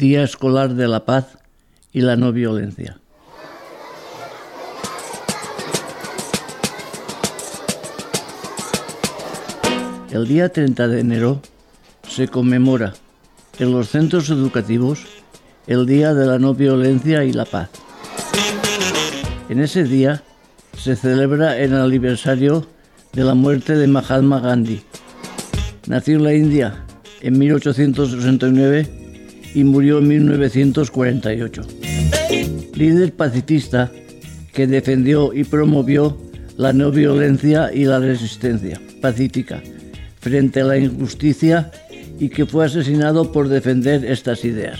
Día Escolar de la Paz y la No Violencia. El día 30 de enero se conmemora en los centros educativos el Día de la No Violencia y la Paz. En ese día se celebra el aniversario de la muerte de Mahatma Gandhi. Nació en la India en 1869 y murió en 1948. Líder pacifista que defendió y promovió la no violencia y la resistencia pacífica frente a la injusticia y que fue asesinado por defender estas ideas.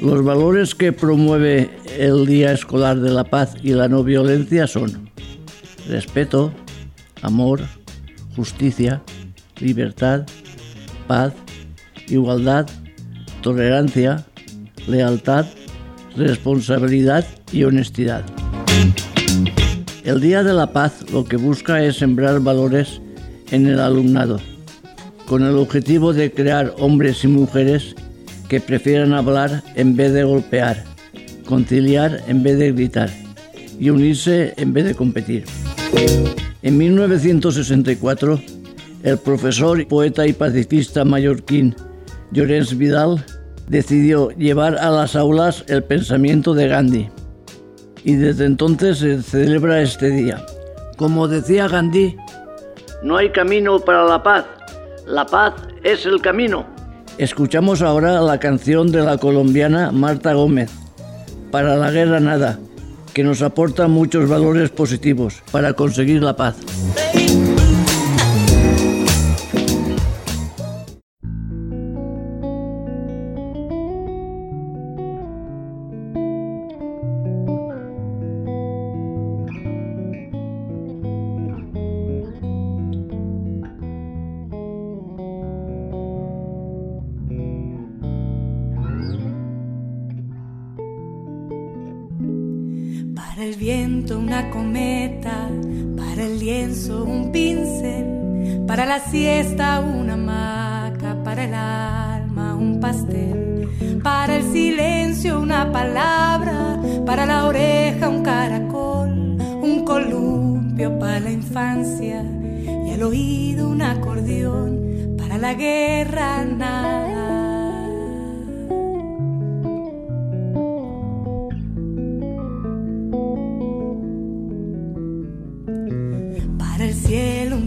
Los valores que promueve el Día Escolar de la Paz y la No Violencia son respeto, amor, justicia, libertad, paz, igualdad, tolerancia, lealtad, responsabilidad y honestidad. El Día de la Paz lo que busca es sembrar valores en el alumnado, con el objetivo de crear hombres y mujeres que prefieran hablar en vez de golpear, conciliar en vez de gritar y unirse en vez de competir. En 1964, el profesor, poeta y pacifista mallorquín Llorens Vidal decidió llevar a las aulas el pensamiento de Gandhi y desde entonces se celebra este día. Como decía Gandhi, no hay camino para la paz, la paz es el camino. Escuchamos ahora la canción de la colombiana Marta Gómez, Para la guerra nada, que nos aporta muchos valores positivos para conseguir la paz. Para el viento una cometa, para el lienzo un pincel, para la siesta una hamaca, para el alma un pastel, para el silencio una palabra, para la oreja un caracol, un columpio para la infancia y al oído un acordeón, para la guerra nada.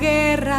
guerra